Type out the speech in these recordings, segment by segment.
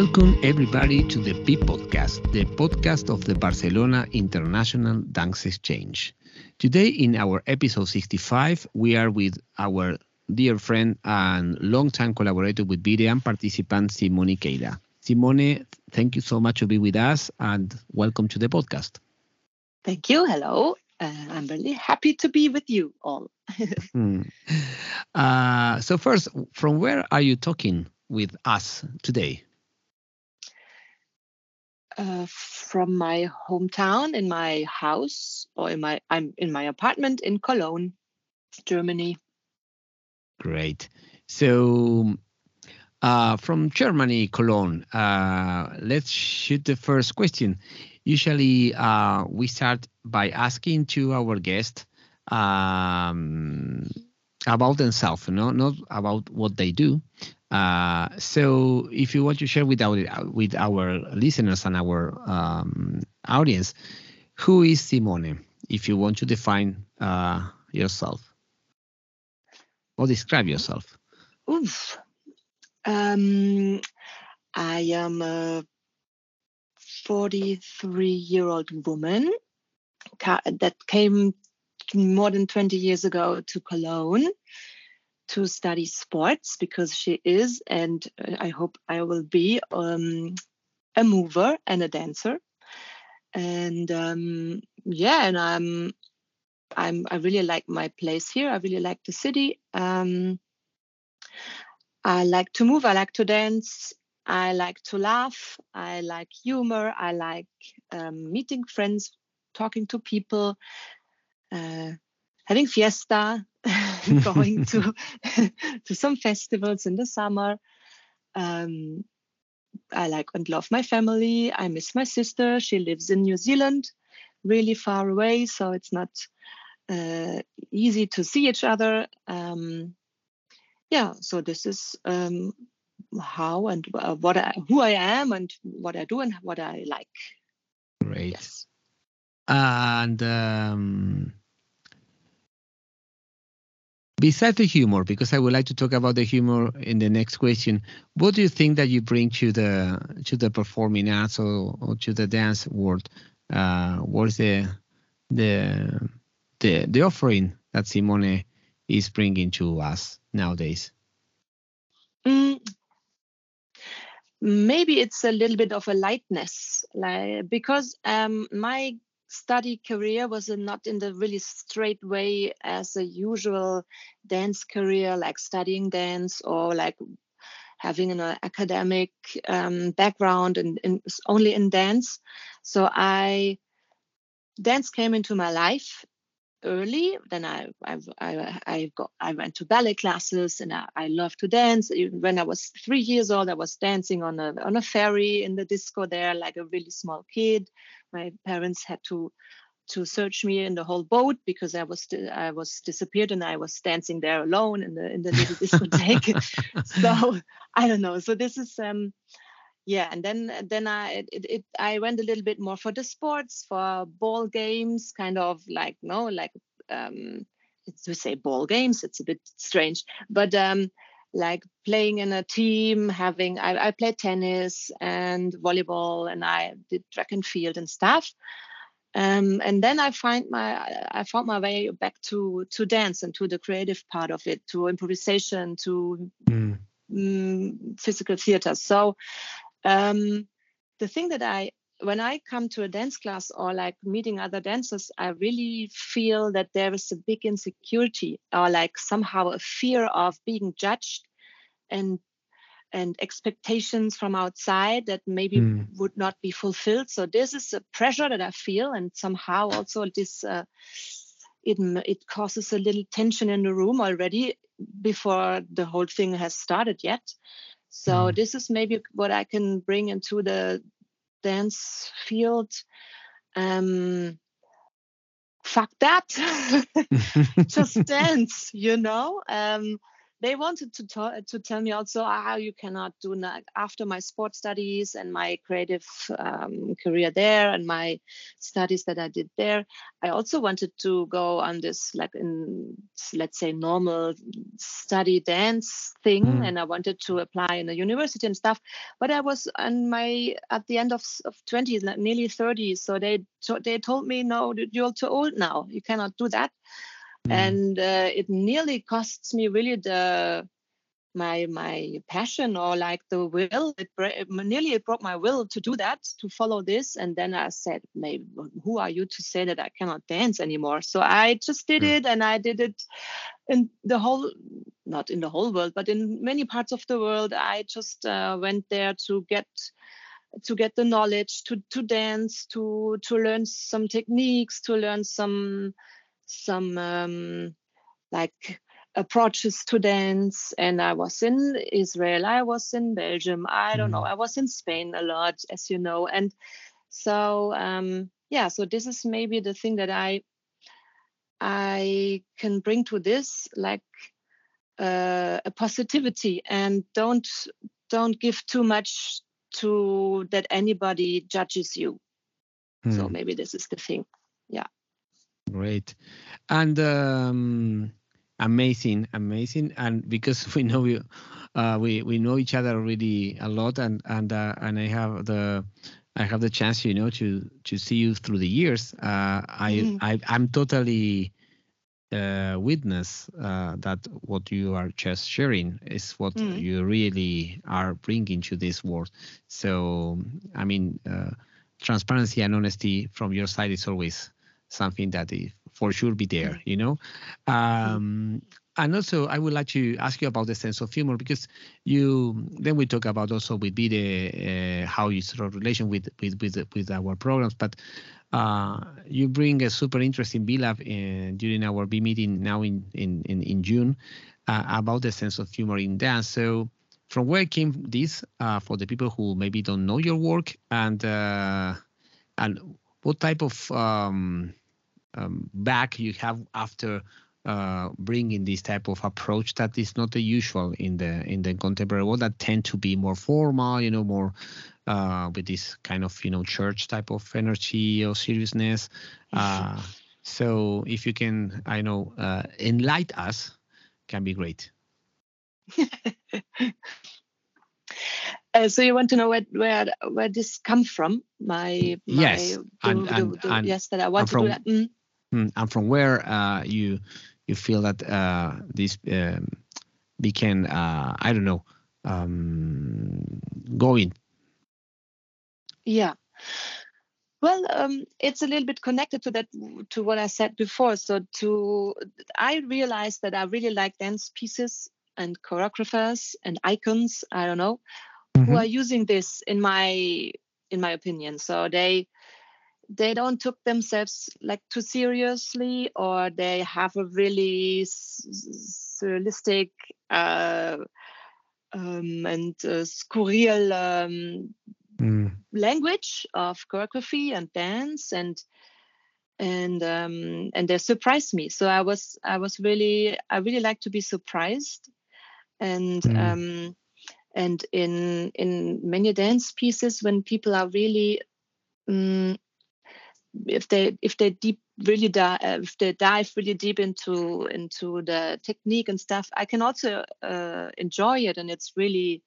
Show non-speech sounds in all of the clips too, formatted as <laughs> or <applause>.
Welcome everybody to the B podcast, the podcast of the Barcelona International Dance Exchange. Today, in our episode 65, we are with our dear friend and long-time collaborator with and participant Simone Kieltyka. Simone, thank you so much to be with us and welcome to the podcast. Thank you. Hello. Uh, I'm really happy to be with you all. <laughs> hmm. uh, so, first, from where are you talking with us today? Uh, from my hometown, in my house, or in my I'm in my apartment in Cologne, Germany. Great. So, uh, from Germany, Cologne, uh, let's shoot the first question. Usually, uh, we start by asking to our guest um, about themselves, no, not about what they do. Uh, so, if you want to share with our with our listeners and our um, audience, who is Simone? If you want to define uh, yourself or describe yourself. Oof. Um, I am a 43 year old woman that came more than 20 years ago to Cologne to study sports because she is, and I hope I will be, um, a mover and a dancer. And um, yeah, and I'm, I'm, I really like my place here. I really like the city. Um, I like to move. I like to dance. I like to laugh. I like humor. I like um, meeting friends, talking to people, uh, having fiesta, <laughs> <laughs> going to <laughs> <laughs> to some festivals in the summer. Um, I like and love my family. I miss my sister. She lives in New Zealand, really far away, so it's not uh, easy to see each other. Um, yeah, so this is um, how and uh, what I, who I am and what I do and what I like. Great. Yes. And um, besides the humor, because I would like to talk about the humor in the next question, what do you think that you bring to the to the performing arts or, or to the dance world? Uh, what's the the the the offering that Simone is bringing to us nowadays? Mm, maybe it's a little bit of a lightness, like because um, my study career was not in the really straight way as a usual dance career, like studying dance or like having an academic um, background and, and only in dance. So I dance came into my life early. Then I I I I, got, I went to ballet classes and I, I love to dance. When I was three years old, I was dancing on a on a ferry in the disco there, like a really small kid. My parents had to to search me in the whole boat because I was I was disappeared and I was dancing there alone in the in the little <laughs> discotheque. so I don't know. So this is um yeah and then then i it, it, i went a little bit more for the sports for ball games kind of like no like um to say ball games it's a bit strange but um like playing in a team having i, I played tennis and volleyball and i did track and field and stuff um, and then I find my I found my way back to to dance and to the creative part of it, to improvisation, to mm. Mm, physical theater. So um, the thing that I when I come to a dance class or like meeting other dancers, I really feel that there is a big insecurity or like somehow a fear of being judged and and expectations from outside that maybe mm. would not be fulfilled. So this is a pressure that I feel, and somehow also this uh, it it causes a little tension in the room already before the whole thing has started yet. So mm. this is maybe what I can bring into the dance field. Um, fuck that, <laughs> just <laughs> dance, you know. Um, they wanted to t- to tell me also ah you cannot do that after my sports studies and my creative um, career there and my studies that I did there. I also wanted to go on this like in let's say normal study dance thing, mm. and I wanted to apply in a university and stuff. But I was on my at the end of of 20s, like nearly 30, so they they told me no, you're too old now. You cannot do that mm. and uh, it nearly costs me really the my my passion or like the will it, it, nearly it broke my will to do that to follow this and then i said maybe who are you to say that i cannot dance anymore so i just did mm. it and i did it in the whole not in the whole world but in many parts of the world i just uh, went there to get to get the knowledge to to dance to to learn some techniques to learn some some um, like approaches to dance and i was in israel i was in belgium i don't know mm. i was in spain a lot as you know and so um yeah so this is maybe the thing that i i can bring to this like uh, a positivity and don't don't give too much to that anybody judges you hmm. so maybe this is the thing yeah Great. And um, amazing, amazing. And because <laughs> we know you, uh, we we know each other already a lot, and and uh, and I have the I have the chance, you know, to to see you through the years. Uh, I, mm. I I'm totally uh, witness uh, that what you are just sharing is what mm. you really are bringing to this world. So I mean, uh, transparency and honesty from your side is always something that is for sure be there, mm. you know. Um, and also, I would like to ask you about the sense of humor because you then we talk about also with BIDE uh, how you sort of relation with with with with our programs, but uh, you bring a super interesting BLab in, uh, during our B meeting now in in in, in June uh, about the sense of humor in dance. So from where came this uh, for the people who maybe don't know your work and uh, and what type of um, um, back you have after uh, bringing this type of approach that is not the usual in the in the contemporary world that tend to be more formal you know more uh, with this kind of you know church type of energy or seriousness uh, so if you can i know uh, enlighten us can be great <laughs> Uh, so you want to know where where where this come from? My, my yes, the, and, the, the, and, yes, that I want to from, do that. Mm. Mm, and from where uh, you you feel that uh, this um, became uh, I don't know um, going. Yeah. Well, um, it's a little bit connected to that to what I said before. So to I realized that I really like dance pieces and choreographers and icons. I don't know mm-hmm. who are using this in my in my opinion. So they they don't took themselves like too seriously or they have a really surrealistic uh, um, and uh, surreal um, mm. language of choreography and dance and and um, and they surprised me so i was i was really i really like to be surprised and mm. um, and in in many dance pieces when people are really um, if they if they deep really dive if they dive really deep into into the technique and stuff i can also uh, enjoy it and it's really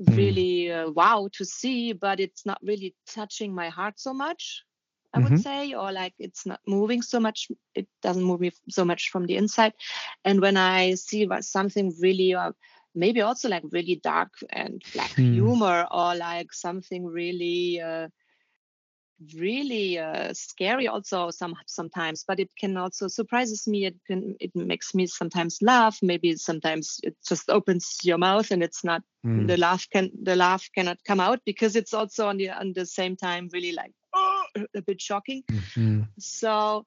mm. really uh, wow to see but it's not really touching my heart so much i mm-hmm. would say or like it's not moving so much it doesn't move me so much from the inside and when i see something really uh, maybe also like really dark and black mm. humor or like something really uh, really uh, scary also some sometimes but it can also surprises me it can it makes me sometimes laugh maybe sometimes it just opens your mouth and it's not mm. the laugh can the laugh cannot come out because it's also on the on the same time really like oh, a bit shocking mm-hmm. so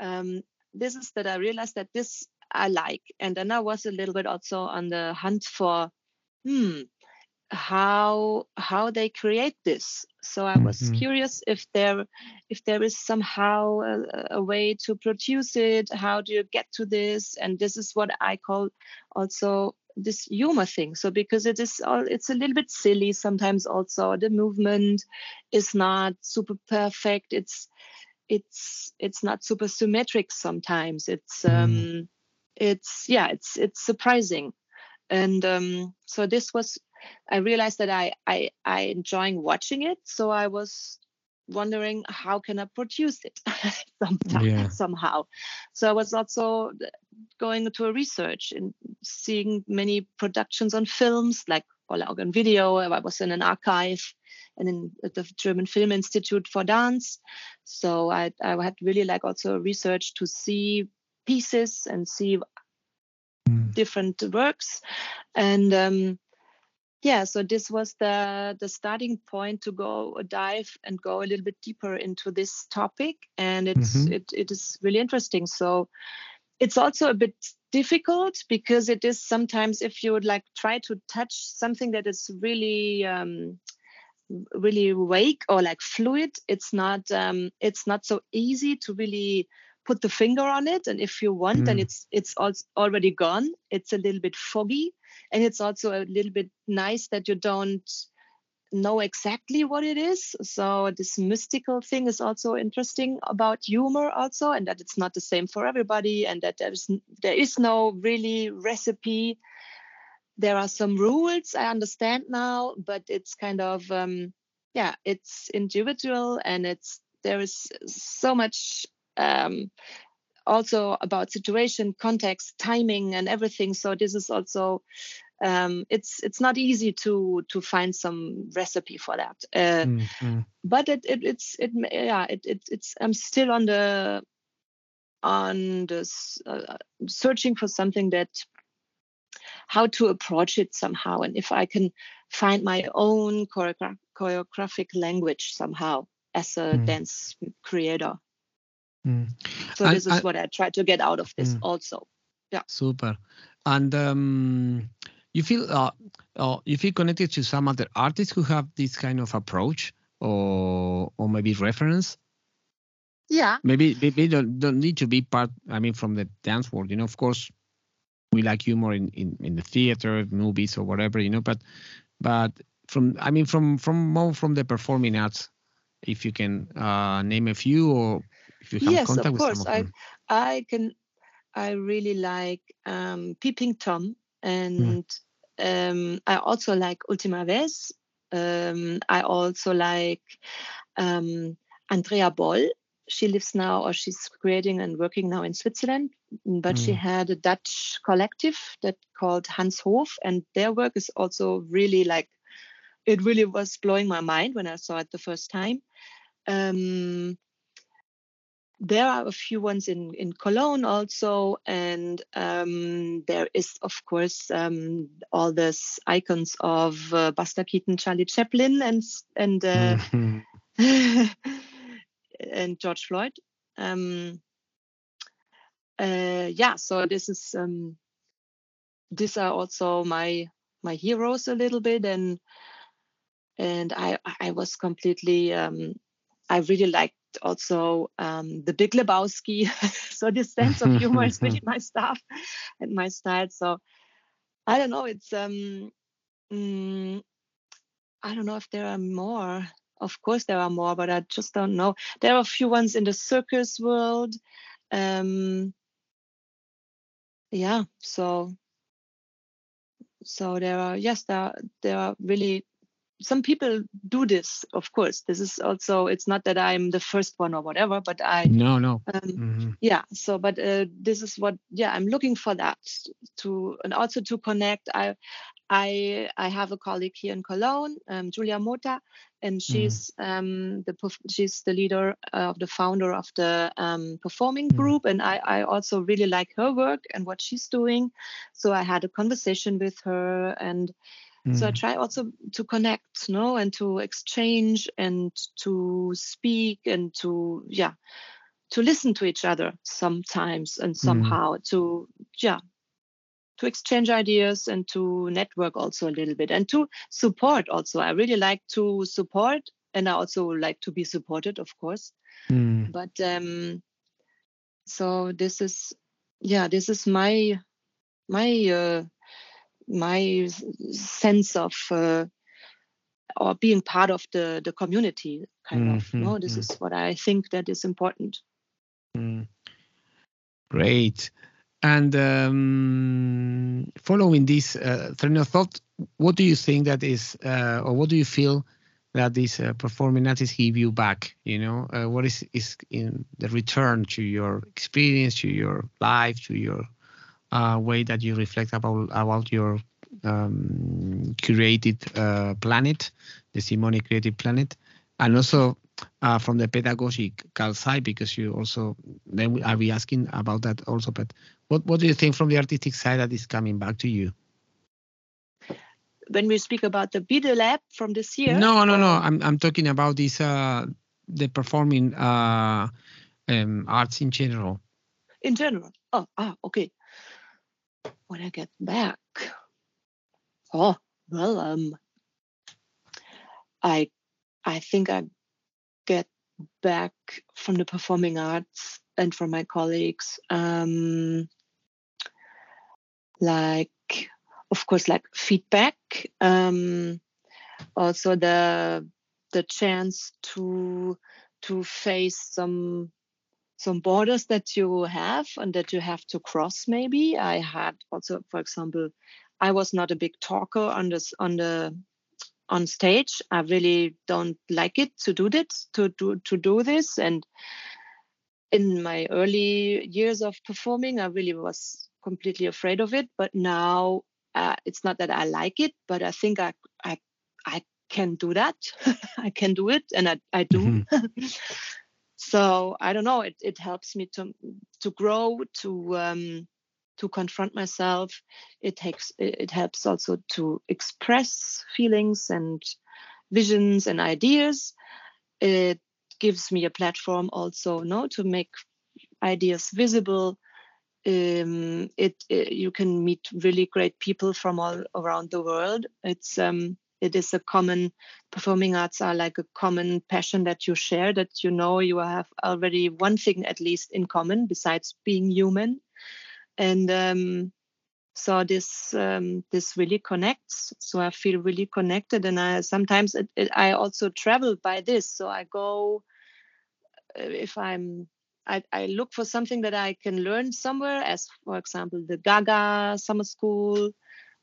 um, this is that i realized that this i like and then i was a little bit also on the hunt for hmm how how they create this so i was mm-hmm. curious if there if there is somehow a, a, way to produce it how do you get to this and this is what i call also this humor thing. So because it is all, it's a little bit silly sometimes. Also, the movement is not super perfect. It's it's it's not super symmetric sometimes. It's mm. um, it's yeah, it's it's surprising, and um, so this was. I realized that I I I enjoying watching it. So I was wondering how can I produce it <laughs> sometime, yeah. somehow. So I was also going to a research and seeing many productions on films like Verlag on video. I was in an archive and in the German Film Institute for Dance. So I, I had really like also research to see pieces and see mm. different works. And um, yeah so this was the the starting point to go dive and go a little bit deeper into this topic and it's mm-hmm. it, it is really interesting so it's also a bit difficult because it is sometimes if you would like try to touch something that is really um, really wake or like fluid it's not um, it's not so easy to really put the finger on it and if you want mm. then it's it's already gone it's a little bit foggy and it's also a little bit nice that you don't know exactly what it is. So this mystical thing is also interesting about humor also and that it's not the same for everybody and that there's there is no really recipe. There are some rules i understand now but it's kind of um, yeah it's individual and it's there is so much um, also about situation, context, timing, and everything. So this is also um, it's it's not easy to to find some recipe for that. Uh, mm-hmm. But it, it it's it yeah it, it it's I'm still on the on this uh, searching for something that how to approach it somehow and if I can find my own choreogra- choreographic language somehow as a mm. dance creator. Mm. So this is what I try to get out of this mm. also. Yeah. Super. And um, you feel uh, uh, you feel connected to some other artists who have this kind of approach or or maybe reference? Yeah. Maybe maybe don't don't need to be part. I mean, from the dance world, you know. Of course, we like humor in in, in the theater, movies, or whatever, you know. But but from I mean from from more from the performing arts, if you can uh, name a few or yes, of course. Of I I can. I really like um, Peeping Tom, hmm. and mm. um, I also like Ultima Vez. Um, I also like um, Andrea Boll. She lives now, or she's creating and working now in Switzerland. But mm. she had a Dutch collective that called Hans Hof, and their work is also really like. It really was blowing my mind when I saw it the first time. Um, there are a few ones in, in Cologne also, and um, there is, of course, um, all these icons of uh, Buster Keaton, Charlie Chaplin, and and uh, mm-hmm. <laughs> and George Floyd. Um, uh, yeah, so this is um, these are also my my heroes a little bit, and and I I was completely um, I really liked also um, the Big Lebowski. <laughs> so this sense of humor is really <laughs> my stuff and my style. So I don't know. It's um, mm, I don't know if there are more. Of course there are more, but I just don't know. There are a few ones in the circus world. Um, yeah. So so there are yes there are, there are really some people do this of course this is also it's not that i'm the first one or whatever but i no no um, mm-hmm. yeah so but uh, this is what yeah i'm looking for that to and also to connect i i i have a colleague here in cologne um, julia mota and mm-hmm. she's mm. um, the she's the leader of the founder of the um, performing mm. group and I, I also really like her work and what she's doing so i had a conversation with her and Mm. So I mm. try also to connect, no, and to exchange and to speak and to yeah, to listen to each other sometimes and mm. somehow mm. to yeah, to exchange ideas and to network also a little bit and to support also. I really like to support and I also like to be supported, of course. Mm. But um so this is yeah, this is my my uh my sense of uh, or being part of the the community kind mm-hmm. of no this is what i think that is important mm. great and um, following this uh, train of thought what do you think that is uh, or what do you feel that these uh, performing artists give you back you know uh, what is is in the return to your experience to your life to your uh, way that you reflect about about your um, curated uh, planet the simone created planet and also uh, from the pedagogical side because you also then i'll be asking about that also but what, what do you think from the artistic side that is coming back to you when we speak about the Bide Lab from this year? No, no, no. I'm I'm talking about this uh, the performing uh, um, arts in general. In general. Oh, ah, okay. When I get back, oh well, um, I I think I get back from the performing arts and from my colleagues, um, like of course like feedback um, also the the chance to to face some some borders that you have and that you have to cross maybe i had also for example i was not a big talker on this on the on stage i really don't like it to do this to do to do this and in my early years of performing i really was completely afraid of it but now uh, it's not that I like it, but I think I I I can do that. <laughs> I can do it, and I I do. Mm-hmm. <laughs> so I don't know. It it helps me to to grow to um, to confront myself. It takes it helps also to express feelings and visions and ideas. It gives me a platform also no to make ideas visible um, it, it, you can meet really great people from all around the world. It's um, it is a common performing arts are like a common passion that you share that you know you have already one thing at least in common besides being human. And um, so this um, this really connects. So i feel really connected and i sometimes it, it, i also travel by this. So i go uh, if i'm I, I look for something that I can learn somewhere, as for example the Gaga summer school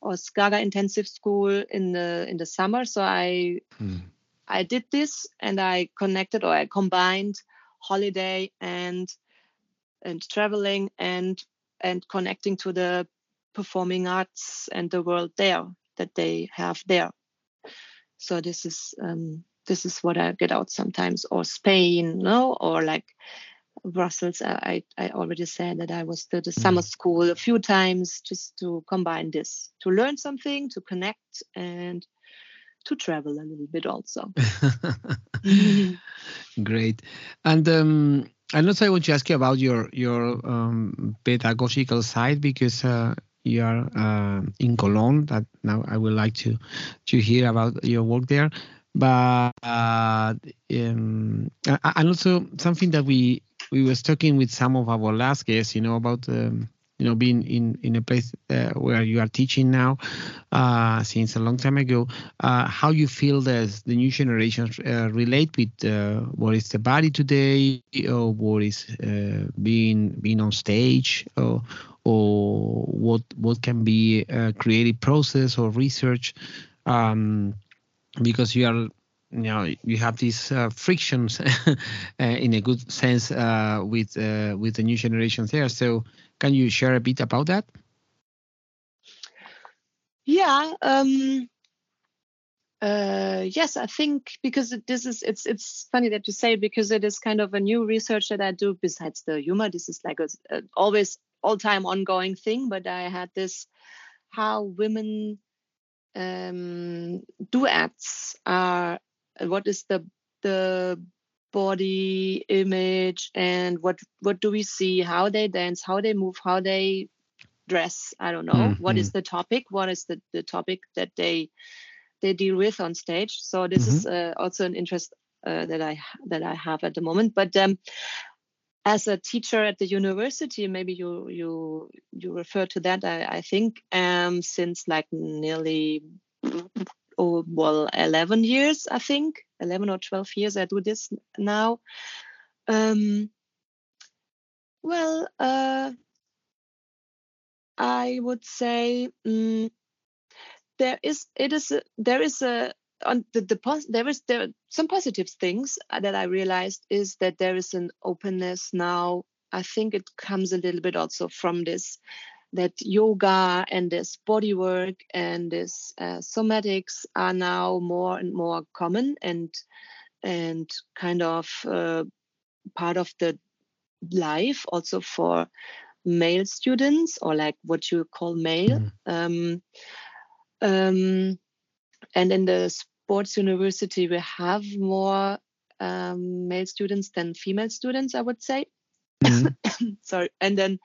or Gaga intensive school in the in the summer. So I hmm. I did this and I connected or I combined holiday and and traveling and and connecting to the performing arts and the world there that they have there. So this is um, this is what I get out sometimes, or Spain, no, or like Brussels, I, I already said that I was to the summer mm. school a few times just to combine this, to learn something, to connect, and to travel a little bit also. <laughs> Great. And um, I also I want to ask you about your your um, pedagogical side because uh, you are uh, in Cologne. That now I would like to to hear about your work there. But uh, um, and also something that we we was talking with some of our last guests, you know, about um, you know being in in a place uh, where you are teaching now uh, since a long time ago. Uh, how you feel that the new generations uh, relate with uh, what is the body today, or what is uh, being being on stage, or or what what can be a creative process or research. Um, because you are you know you have these uh, frictions <laughs> uh, in a good sense uh, with uh, with the new generations there. So can you share a bit about that? Yeah um, yes i think because this is it's it's funny that you say it because it is kind of a new research that i do besides the humor. This is like a, always all time ongoing thing but i had this how women um, duets are what is the the body image and what what do we see how they dance how they move how they dress i don't know mm-hmm. what is mm-hmm. the topic what is the, the topic that they they deal with on stage so this mm-hmm. is uh, also an interest uh, that i that i have at the moment but um as a teacher at the university, maybe you you you refer to that. I, I think um, since like nearly oh well 11 years, I think 11 or 12 years. I do this now. Um, well, uh, I would say um, there is it is a, there is a on the, the pos- there is there some positive things that I realized is that there is an openness now. I think it comes a little bit also from this that yoga and this body work and this uh, somatics are now more and more common and and kind of uh, part of the life also for male students or like what you call male mm. um, um, and in the sports university, we have more um, male students than female students, I would say. Mm-hmm. <coughs> Sorry. And then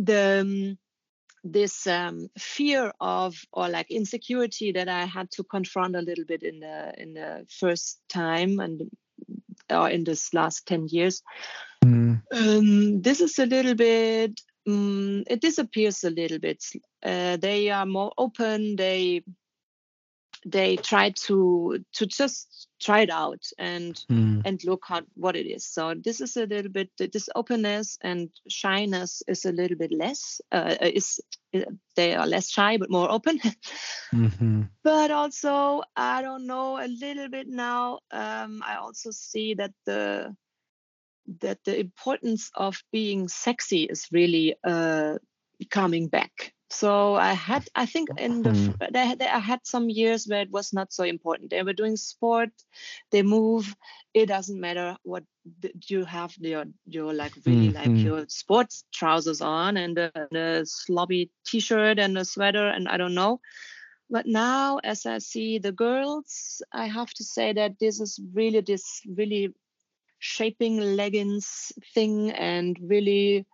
the um, this um, fear of or like insecurity that I had to confront a little bit in the in the first time and or in this last 10 years mm. um, this is a little bit um, it disappears a little bit uh, they are more open they they try to to just try it out and mm. and look at what it is so this is a little bit this openness and shyness is a little bit less uh, is they are less shy but more open <laughs> mm-hmm. but also i don't know a little bit now um, i also see that the that the importance of being sexy is really uh, coming back so I had, I think, in the mm. they, I had some years where it was not so important. They were doing sport, they move. It doesn't matter what you have your your like really mm. like mm-hmm. your sports trousers on and a, a slobby t-shirt and a sweater and I don't know. But now, as I see the girls, I have to say that this is really this really shaping leggings thing and really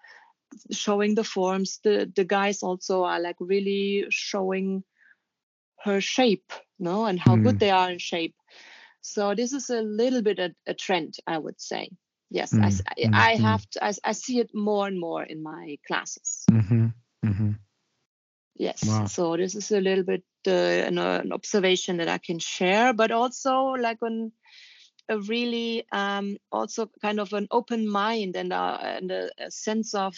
showing the forms the the guys also are like really showing her shape no and how mm. good they are in shape so this is a little bit a, a trend i would say yes mm. I, I, I, mm-hmm. have to I, I, see it more and more in my classes mm-hmm. Mm-hmm. yes wow. so this is a little bit uh, an, an observation that i can share but also like on a really um, also kind of an open mind and, uh, and a, a, sense of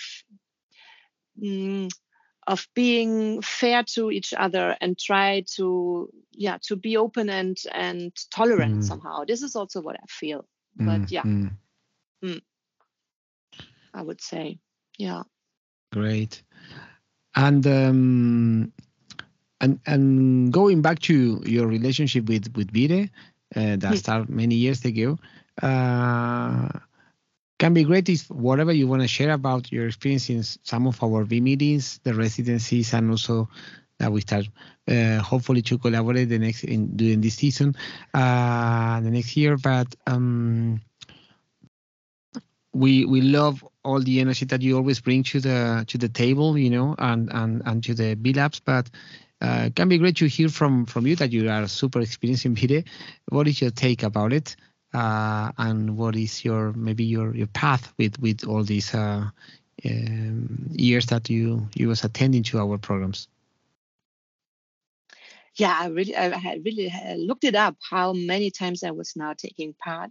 mm, of being fair to each other and try to yeah to be open and and tolerant mm. somehow this is also what i feel but mm, yeah mm. mm. i would say yeah great and um and and going back to your relationship with with BIDE, that started many years ago. Uh, can be great if whatever you want to share about your experience in some of our B meetings, the residencies, and also that we start uh, hopefully to collaborate the next in during this season, uh, the next year. But um, we we love all the energy that you always bring to the to the table, you know, and and and to the B labs. But uh, can be great to hear from from you that you are super experienced in BIDE. What is your take about it, uh, and what is your maybe your your path with with all these uh, um, years that you you was attending to our programs? Yeah, I really I had really looked it up how many times I was now taking part.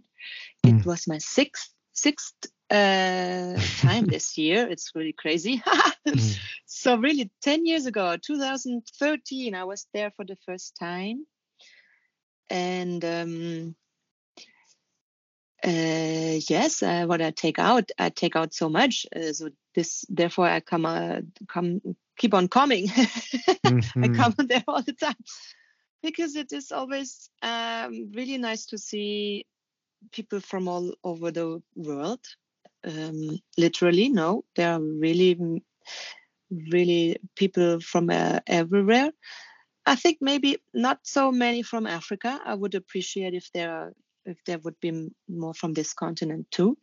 It mm. was my sixth sixth uh, time <laughs> this year. It's really crazy. <laughs> mm. So really, ten years ago, 2013, I was there for the first time, and um, uh, yes, uh, what I take out, I take out so much. Uh, so this, therefore, I come, uh, come, keep on coming. <laughs> mm-hmm. I come there all the time because it is always um, really nice to see people from all over the world um, literally no there are really really people from uh, everywhere. I think maybe not so many from africa. I would appreciate if there are if there would be more from this continent too.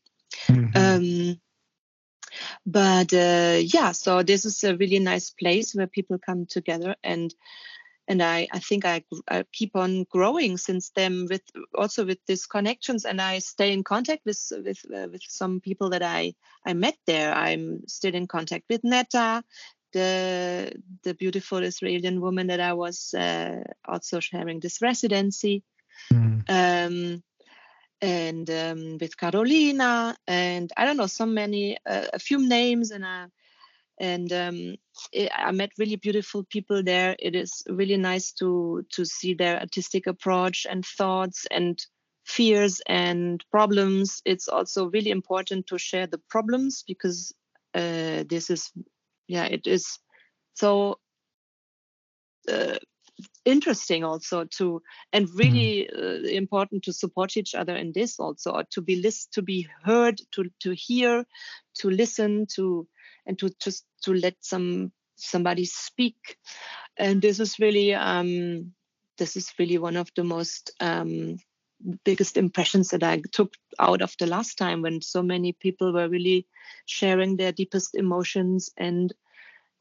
Mm-hmm. um, but uh, yeah so this is a really nice place where people come together and and I, I think I, I keep on growing since then with also with these connections and I stay in contact with with uh, with some people that I I met there. I'm still in contact with Netta, the the beautiful Israeli woman that I was uh, also sharing this residency. Mm. Um, and um, with Carolina, and I don't know, so many, uh, a few names, and I, and um, it, I met really beautiful people there. It is really nice to to see their artistic approach and thoughts and fears and problems. It's also really important to share the problems because uh, this is, yeah, it is so uh, interesting also to and really uh, important to support each other in this also or to be list to be heard to to hear to listen to and to just to let some somebody speak and this is really um this is really one of the most um biggest impressions that I took out of the last time when so many people were really sharing their deepest emotions and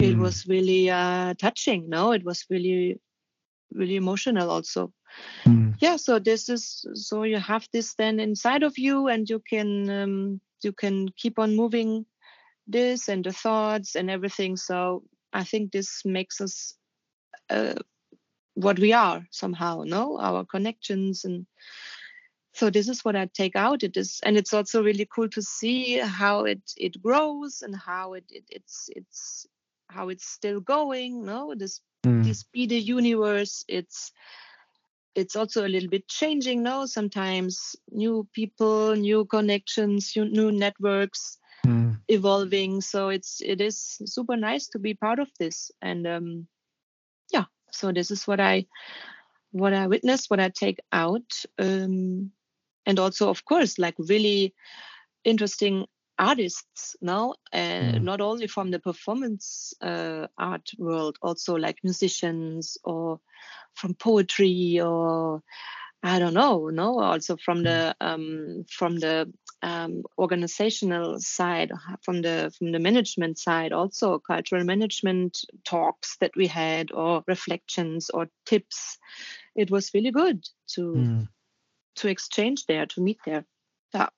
it mm. was really uh, touching no it was really really emotional also mm. yeah so this is so you have this then inside of you and you can um, you can keep on moving this and the thoughts and everything. So i think this makes us uh, what we are somehow no? Our connections and so this is what i take out. It is and it's also really cool to see how it it grows and how it, it it's it's how it's still going no? This mm. this be the universe it's it's also a little bit changing now sometimes new people new connections new networks mm. evolving so it's it is super nice to be part of this and um yeah so this is what i what i witness, what i take out um and also of course like really interesting artists now and uh, mm. not only from the performance uh, art world also like musicians or from poetry or i don't know no also from the mm. um, from the um, organizational side from the from the management side also cultural management talks that we had or reflections or tips it was really good to mm. to exchange there to meet there yeah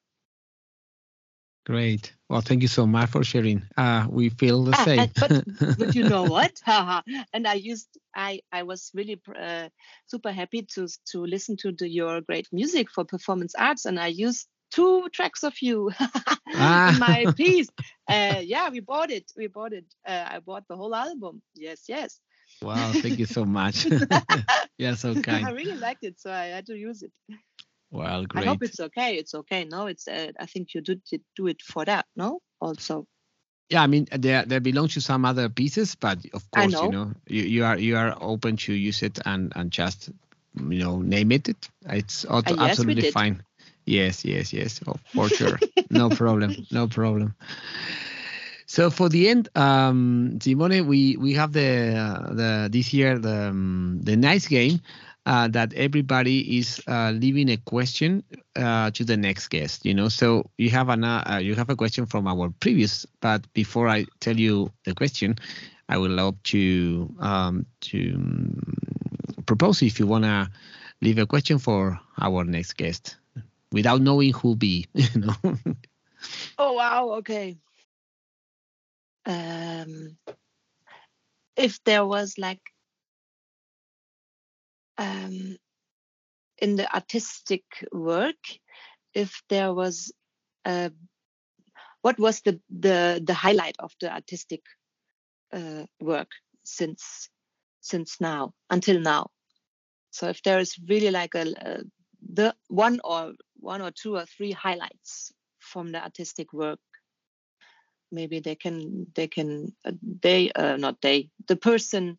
Great. Well, thank you so much for sharing. Uh, we feel the ah, same. but, <laughs> but you know what? <laughs> and I used, I, I was really uh, super happy to to listen to the, your great music for performance arts, and I used two tracks of you <laughs> ah. in my piece. Uh, yeah, we bought it. We bought it. Uh, I bought the whole album. Yes, yes. Wow, thank you so much. You're so kind. I really liked it, so I had to use it. Well, great. I hope it's okay. It's okay. No, it's. Uh, I think you did do it for that. No, also. Yeah, I mean, there there belongs to some other pieces, but of course, know. you know, you, you are you are open to use it and and just you know name it. It's uh, yes, absolutely fine. Yes, yes, yes, oh, for sure. <laughs> no problem. No problem. So for the end, um, Simone, we we have the uh, the this year the um, the nice game uh, that everybody is uh, leaving a question uh, to the next guest. You know, so you have an uh, you have a question from our previous, but before I tell you the question, I would love to um, to um, propose if you wanna leave a question for our next guest without knowing who be. <laughs> You know. oh wow! Okay. Um, if there was like um, in the artistic work if there was what was the the the highlight of the artistic uh, work since since now until now? So if there is really like a, a the one or one or two or three highlights from the artistic work maybe they can they can uh, they uh, not they the person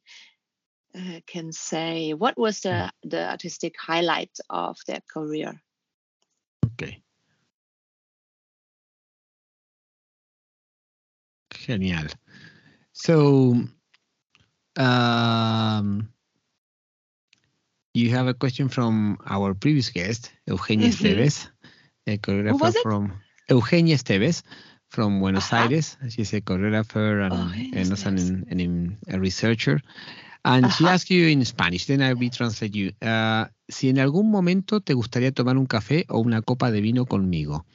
uh, can say what was the the artistic highlight of their career okay genial so um, you have a question from our previous guest eugenia mm-hmm. esteves a choreographer from eugenia esteves from Buenos uh-huh. Aires. She's a choreographer and, oh, and an, a researcher. And she asked you in Spanish, then I will translate you. Uh, si en algún momento te gustaría tomar un café o una copa de vino conmigo.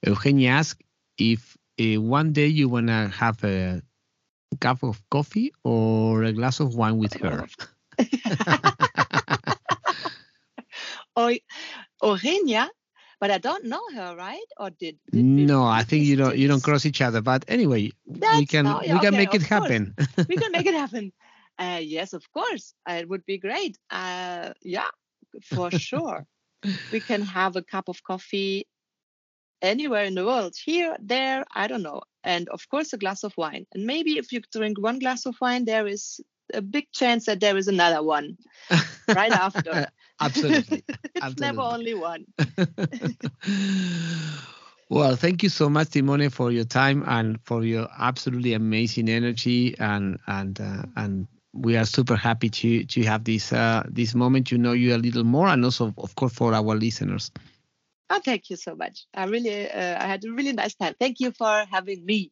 Eugenia asked if uh, one day you want to have a cup of coffee or a glass of wine with her. <laughs> Eugenia, but I don't know her, right? Or did? did no, I think you don't. You don't cross each other. But anyway, That's, we can we can make it happen. we can make it happen. <laughs> Uh, yes, of course, uh, it would be great. Uh, yeah, for sure. <laughs> we can have a cup of coffee anywhere in the world, here, there, I don't know. And of course, a glass of wine. And maybe if you drink one glass of wine, there is a big chance that there is another one right after. <laughs> Absolutely. <laughs> it's Absolutely. never only one. well, thank you so much, Simone, for your time and for your absolutely amazing energy and and uh, and we are super happy to to have this uh, this moment to know you a little more and also of course for our listeners. Oh, thank you so much. I really, uh, I had a really nice time. Thank you for having me.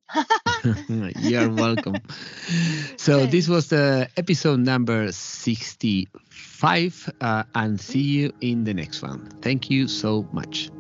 <laughs> You're welcome. So this was the episode number 65 uh, and see you in the next one. Thank you so much.